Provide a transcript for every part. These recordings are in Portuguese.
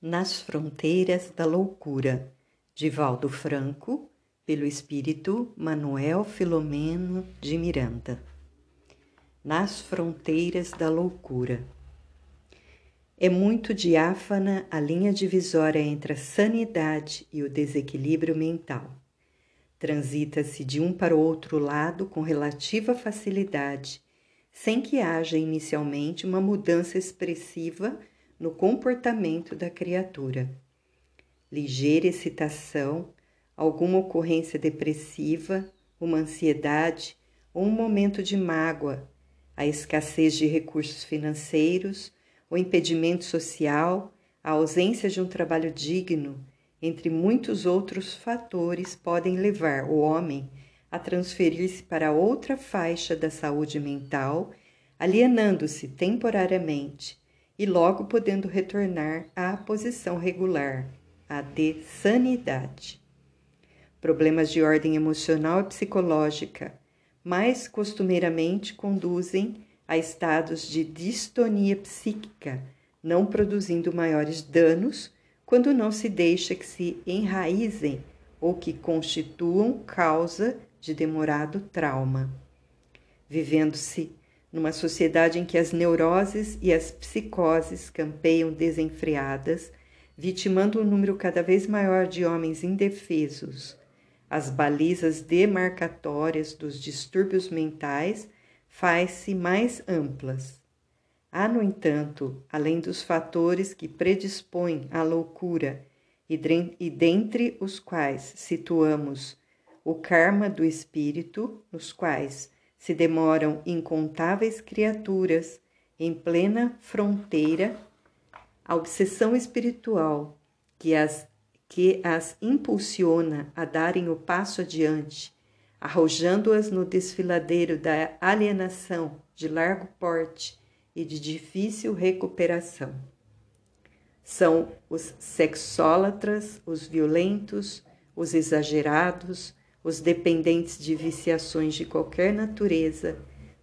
Nas Fronteiras da Loucura, de Valdo Franco, pelo espírito Manuel Filomeno de Miranda. Nas Fronteiras da Loucura. É muito diáfana a linha divisória entre a sanidade e o desequilíbrio mental. Transita-se de um para o outro lado com relativa facilidade, sem que haja inicialmente uma mudança expressiva no comportamento da criatura. Ligeira excitação, alguma ocorrência depressiva, uma ansiedade ou um momento de mágoa, a escassez de recursos financeiros, o impedimento social, a ausência de um trabalho digno, entre muitos outros fatores, podem levar o homem a transferir-se para outra faixa da saúde mental, alienando-se temporariamente e logo podendo retornar à posição regular, a de sanidade. Problemas de ordem emocional e psicológica mais costumeiramente conduzem a estados de distonia psíquica, não produzindo maiores danos quando não se deixa que se enraizem ou que constituam causa de demorado trauma. Vivendo-se numa sociedade em que as neuroses e as psicoses campeiam desenfreadas, vitimando um número cada vez maior de homens indefesos. As balizas demarcatórias dos distúrbios mentais faz-se mais amplas. Há, no entanto, além dos fatores que predispõem à loucura, e dentre os quais situamos o karma do espírito, nos quais se demoram incontáveis criaturas em plena fronteira, a obsessão espiritual que as, que as impulsiona a darem o passo adiante, arrojando-as no desfiladeiro da alienação de largo porte e de difícil recuperação. São os sexólatras, os violentos, os exagerados, os dependentes de viciações de qualquer natureza,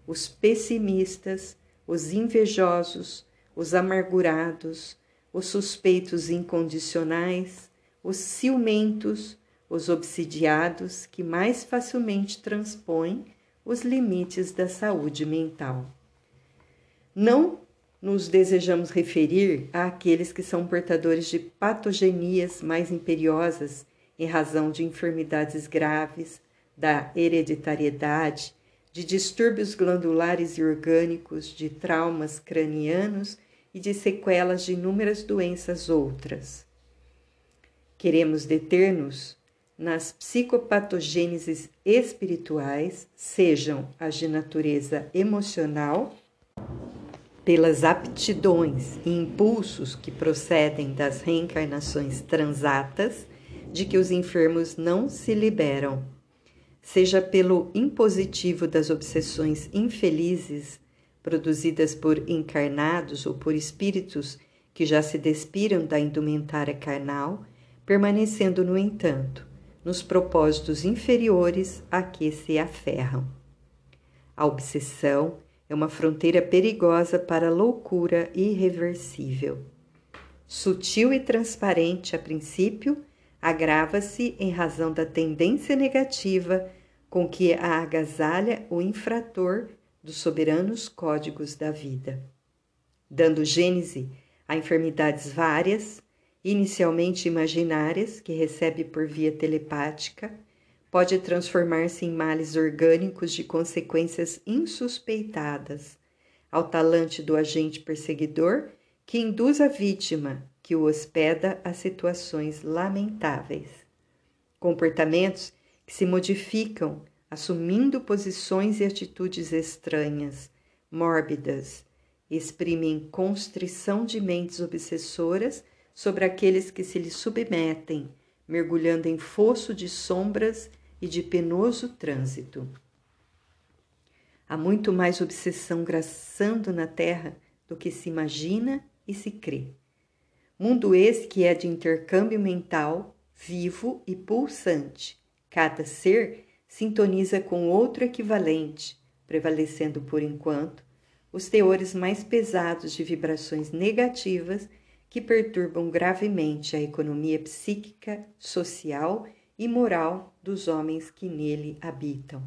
os pessimistas, os invejosos, os amargurados, os suspeitos incondicionais, os ciumentos, os obsidiados que mais facilmente transpõem os limites da saúde mental. Não nos desejamos referir àqueles que são portadores de patogenias mais imperiosas em razão de enfermidades graves, da hereditariedade, de distúrbios glandulares e orgânicos, de traumas cranianos e de sequelas de inúmeras doenças outras. Queremos deter-nos nas psicopatogêneses espirituais, sejam as de natureza emocional, pelas aptidões e impulsos que procedem das reencarnações transatas de que os enfermos não se liberam, seja pelo impositivo das obsessões infelizes produzidas por encarnados ou por espíritos que já se despiram da indumentária carnal, permanecendo, no entanto, nos propósitos inferiores a que se aferram. A obsessão é uma fronteira perigosa para a loucura irreversível. Sutil e transparente a princípio, agrava-se em razão da tendência negativa com que a agasalha o infrator dos soberanos códigos da vida, dando gênese a enfermidades várias, inicialmente imaginárias, que recebe por via telepática, pode transformar-se em males orgânicos de consequências insuspeitadas, ao talante do agente perseguidor que induz a vítima que o hospeda a situações lamentáveis. Comportamentos que se modificam assumindo posições e atitudes estranhas, mórbidas, exprimem constrição de mentes obsessoras sobre aqueles que se lhes submetem, mergulhando em fosso de sombras e de penoso trânsito. Há muito mais obsessão graçando na terra do que se imagina e se crê. Mundo esse que é de intercâmbio mental, vivo e pulsante. Cada ser sintoniza com outro equivalente, prevalecendo por enquanto os teores mais pesados de vibrações negativas que perturbam gravemente a economia psíquica, social e moral dos homens que nele habitam.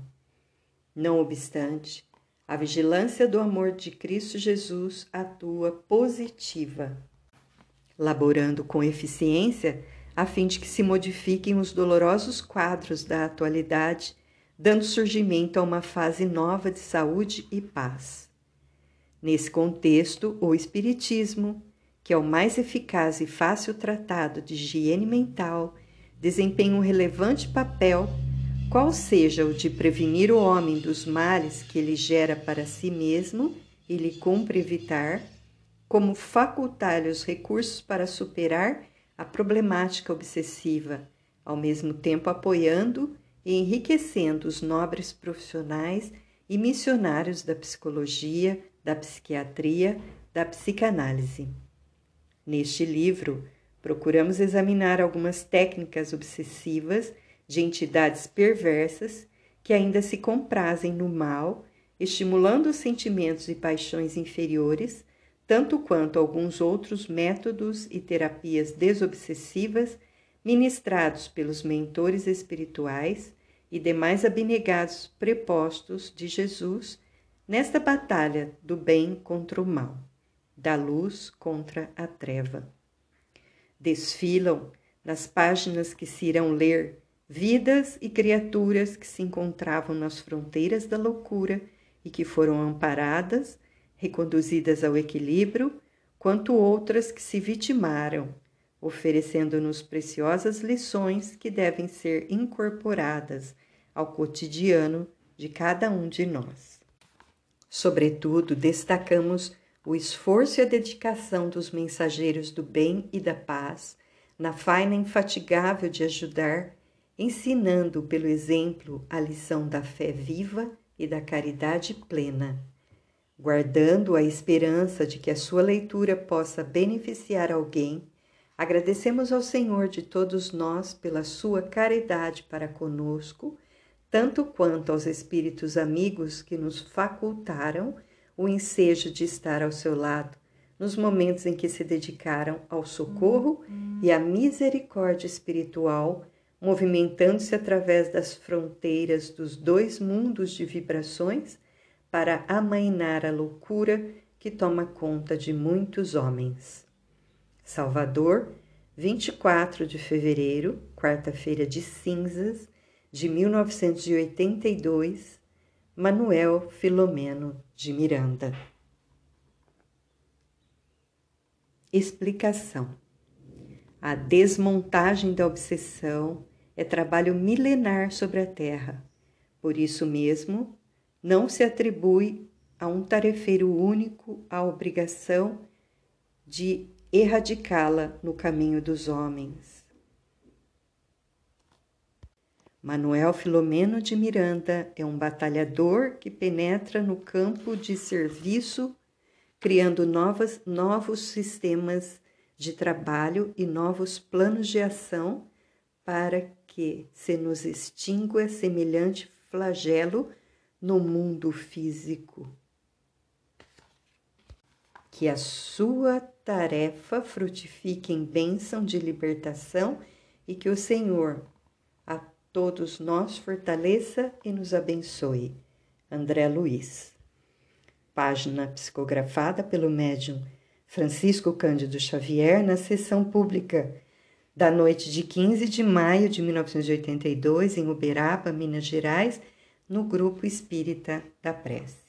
Não obstante, a vigilância do amor de Cristo Jesus atua positiva, laborando com eficiência a fim de que se modifiquem os dolorosos quadros da atualidade, dando surgimento a uma fase nova de saúde e paz. Nesse contexto, o Espiritismo, que é o mais eficaz e fácil tratado de higiene mental, desempenha um relevante papel qual seja o de prevenir o homem dos males que ele gera para si mesmo e lhe cumpre evitar, como facultar-lhe os recursos para superar a problemática obsessiva, ao mesmo tempo apoiando e enriquecendo os nobres profissionais e missionários da psicologia, da psiquiatria, da psicanálise. Neste livro, procuramos examinar algumas técnicas obsessivas de entidades perversas que ainda se comprazem no mal, estimulando os sentimentos e paixões inferiores, tanto quanto alguns outros métodos e terapias desobsessivas ministrados pelos mentores espirituais e demais abnegados prepostos de Jesus nesta batalha do bem contra o mal, da luz contra a treva. Desfilam nas páginas que se irão ler vidas e criaturas que se encontravam nas fronteiras da loucura e que foram amparadas, reconduzidas ao equilíbrio, quanto outras que se vitimaram, oferecendo-nos preciosas lições que devem ser incorporadas ao cotidiano de cada um de nós. Sobretudo, destacamos o esforço e a dedicação dos mensageiros do bem e da paz na faina infatigável de ajudar ensinando pelo exemplo a lição da fé viva e da caridade plena, guardando a esperança de que a sua leitura possa beneficiar alguém. Agradecemos ao Senhor de todos nós pela sua caridade para conosco, tanto quanto aos espíritos amigos que nos facultaram o ensejo de estar ao seu lado nos momentos em que se dedicaram ao socorro e à misericórdia espiritual movimentando-se através das fronteiras dos dois mundos de vibrações para amainar a loucura que toma conta de muitos homens. Salvador, 24 de fevereiro, quarta-feira de cinzas, de 1982, Manuel Filomeno de Miranda. Explicação: A desmontagem da obsessão é trabalho milenar sobre a terra. Por isso mesmo, não se atribui a um tarefeiro único a obrigação de erradicá-la no caminho dos homens. Manuel Filomeno de Miranda é um batalhador que penetra no campo de serviço, criando novas, novos sistemas de trabalho e novos planos de ação para que se nos extingua semelhante flagelo no mundo físico. Que a sua tarefa frutifique em bênção de libertação e que o Senhor a todos nós fortaleça e nos abençoe. André Luiz. Página psicografada pelo médium Francisco Cândido Xavier na sessão pública da noite de 15 de maio de 1982, em Uberaba, Minas Gerais, no Grupo Espírita da Prece.